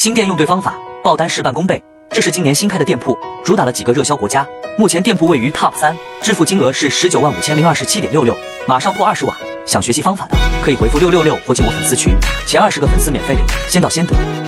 新店用对方法爆单事半功倍。这是今年新开的店铺主打了几个热销国家。目前店铺位于 top 三支付金额是十九万五千零二十七点六六马上破二十万想学习方法的可以回复六六六或进我粉丝群前二十个粉丝免费领先到先得。